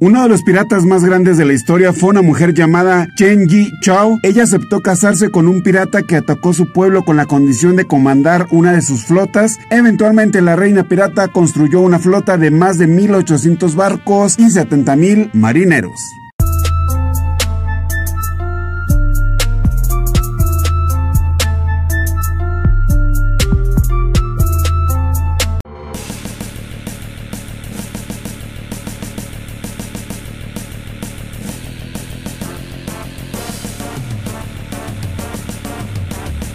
Uno de los piratas más grandes de la historia fue una mujer llamada Chen Yi Chao. Ella aceptó casarse con un pirata que atacó su pueblo con la condición de comandar una de sus flotas. Eventualmente la reina pirata construyó una flota de más de 1800 barcos y 70 mil marineros.